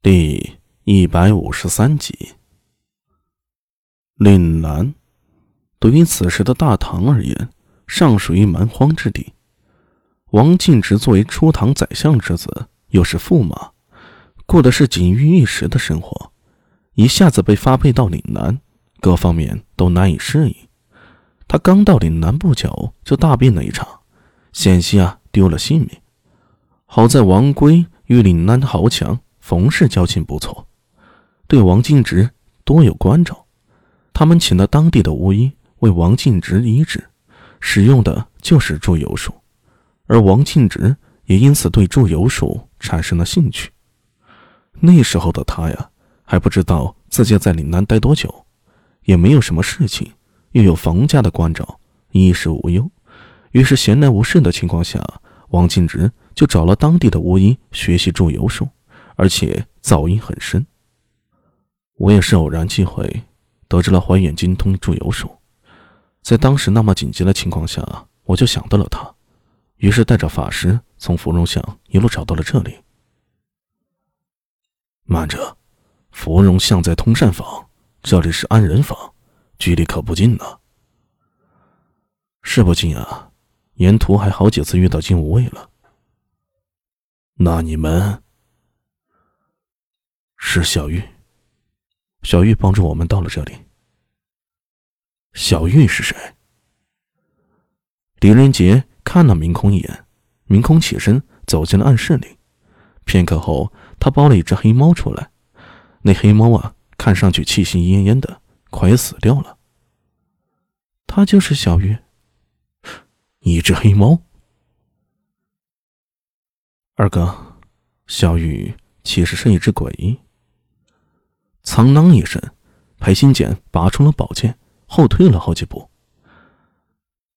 第一百五十三集，岭南对于此时的大唐而言，尚属于蛮荒之地。王敬直作为初唐宰相之子，又是驸马，过的是锦衣玉食的生活，一下子被发配到岭南，各方面都难以适应。他刚到岭南不久，就大病了一场，险些啊丢了性命。好在王圭与岭南豪强。冯氏交情不错，对王敬直多有关照。他们请了当地的巫医为王敬直医治，使用的就是祝由术，而王敬直也因此对祝由术产生了兴趣。那时候的他呀，还不知道自己在岭南待多久，也没有什么事情，又有冯家的关照，衣食无忧。于是闲来无事的情况下，王敬直就找了当地的巫医学习祝由术。而且噪音很深。我也是偶然机会得知了怀远精通祝由术，在当时那么紧急的情况下，我就想到了他，于是带着法师从芙蓉巷一路找到了这里。慢着，芙蓉巷在通善坊，这里是安仁坊，距离可不近呢。是不近啊，沿途还好几次遇到金无畏了。那你们？是小玉，小玉帮助我们到了这里。小玉是谁？狄仁杰看了明空一眼，明空起身走进了暗室里。片刻后，他抱了一只黑猫出来。那黑猫啊，看上去气息奄奄的，快死掉了。他就是小玉，一只黑猫。二哥，小玉其实是一只鬼。苍啷一声，裴新简拔出了宝剑，后退了好几步。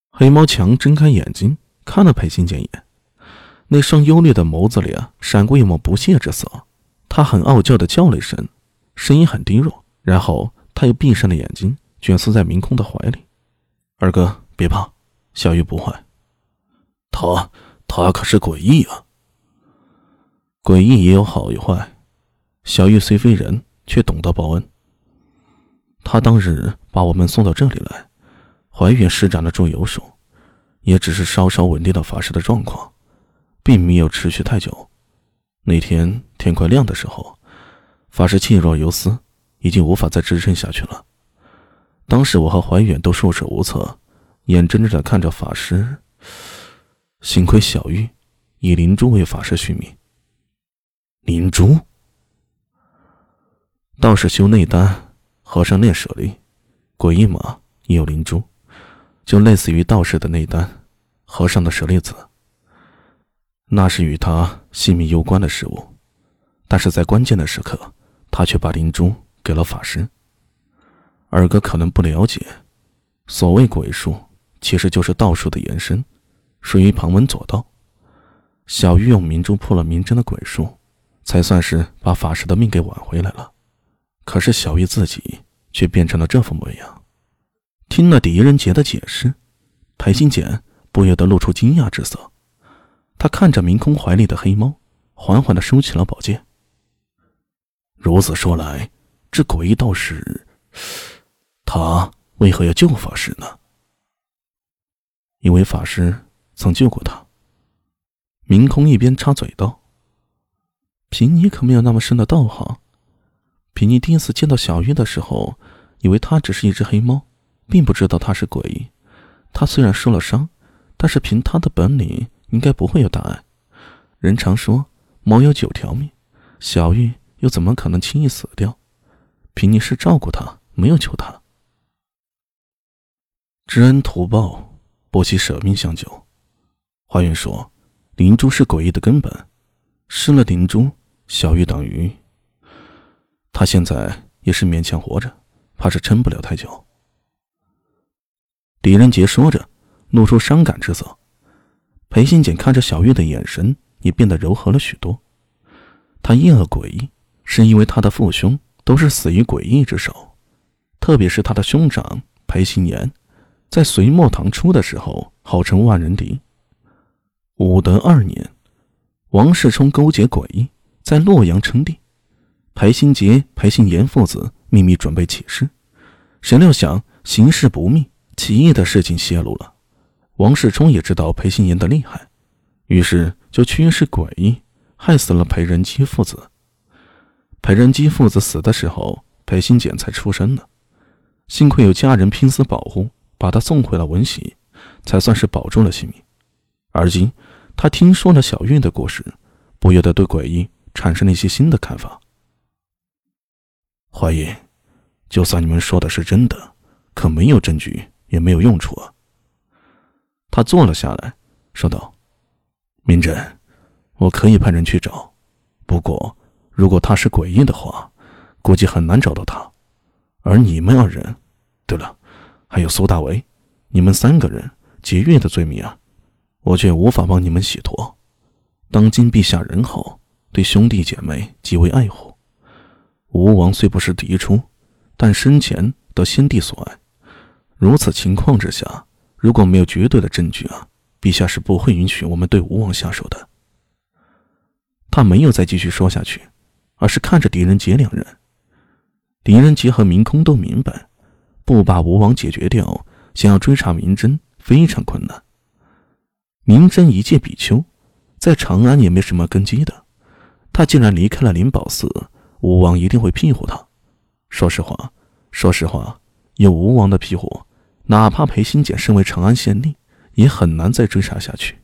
黑猫强睁开眼睛看了裴新简一眼，那双幽绿的眸子里啊，闪过一抹不屑之色。他很傲娇的叫了一声，声音很低弱，然后他又闭上了眼睛，蜷缩在明空的怀里。二哥别怕，小玉不坏。他他可是诡异啊。诡异也有好与坏，小玉虽非人。却懂得报恩。他当日把我们送到这里来，怀远施展了助游术，也只是稍稍稳定了法师的状况，并没有持续太久。那天天快亮的时候，法师气若游丝，已经无法再支撑下去了。当时我和怀远都束手无策，眼睁睁的看着法师。幸亏小玉以灵珠为法师续命。灵珠。道士修内丹，和尚炼舍利，鬼一马也有灵珠，就类似于道士的内丹，和尚的舍利子。那是与他性命攸关的事物，但是在关键的时刻，他却把灵珠给了法师。二哥可能不了解，所谓鬼术，其实就是道术的延伸，属于旁门左道。小玉用明珠破了明真的鬼术，才算是把法师的命给挽回来了。可是小玉自己却变成了这副模样。听了狄仁杰的解释，裴新简不由得露出惊讶之色。他看着明空怀里的黑猫，缓缓的收起了宝剑。如此说来，这诡异道士，他为何要救法师呢？因为法师曾救过他。明空一边插嘴道：“凭你可没有那么深的道行。”凭你第一次见到小玉的时候，以为她只是一只黑猫，并不知道她是鬼。她虽然受了伤，但是凭她的本领，应该不会有大碍。人常说猫有九条命，小玉又怎么可能轻易死掉？凭你是照顾她，没有救她。知恩图报，不惜舍命相救。花云说，灵珠是诡异的根本，失了灵珠，小玉等于……他现在也是勉强活着，怕是撑不了太久。狄仁杰说着，露出伤感之色。裴新简看着小玉的眼神也变得柔和了许多。他厌恶诡异，是因为他的父兄都是死于诡异之手，特别是他的兄长裴新言，在隋末唐初的时候号称万人敌。武德二年，王世充勾结诡异，在洛阳称帝。裴新杰、裴新言父子秘密准备起事，谁料想形势不密，奇异的事情泄露了。王世充也知道裴新言的厉害，于是就驱使诡异，害死了裴仁基父子。裴仁基父子死的时候，裴新简才出生呢。幸亏有家人拼死保护，把他送回了文喜，才算是保住了性命。而今他听说了小玉的故事，不由得对诡异产生了一些新的看法。怀疑，就算你们说的是真的，可没有证据也没有用处啊。他坐了下来，说道：“明真，我可以派人去找，不过如果他是诡异的话，估计很难找到他。而你们二人，对了，还有苏大为，你们三个人劫狱的罪名啊，我却无法帮你们洗脱。当今陛下仁厚，对兄弟姐妹极为爱护。”吴王虽不是嫡出，但生前得先帝所爱。如此情况之下，如果没有绝对的证据啊，陛下是不会允许我们对吴王下手的。他没有再继续说下去，而是看着狄仁杰两人。狄仁杰和明空都明白，不把吴王解决掉，想要追查明真非常困难。明真一介比丘，在长安也没什么根基的，他竟然离开了灵宝寺。吴王一定会庇护他。说实话，说实话，有吴王的庇护，哪怕裴新简身为长安县令，也很难再追查下去。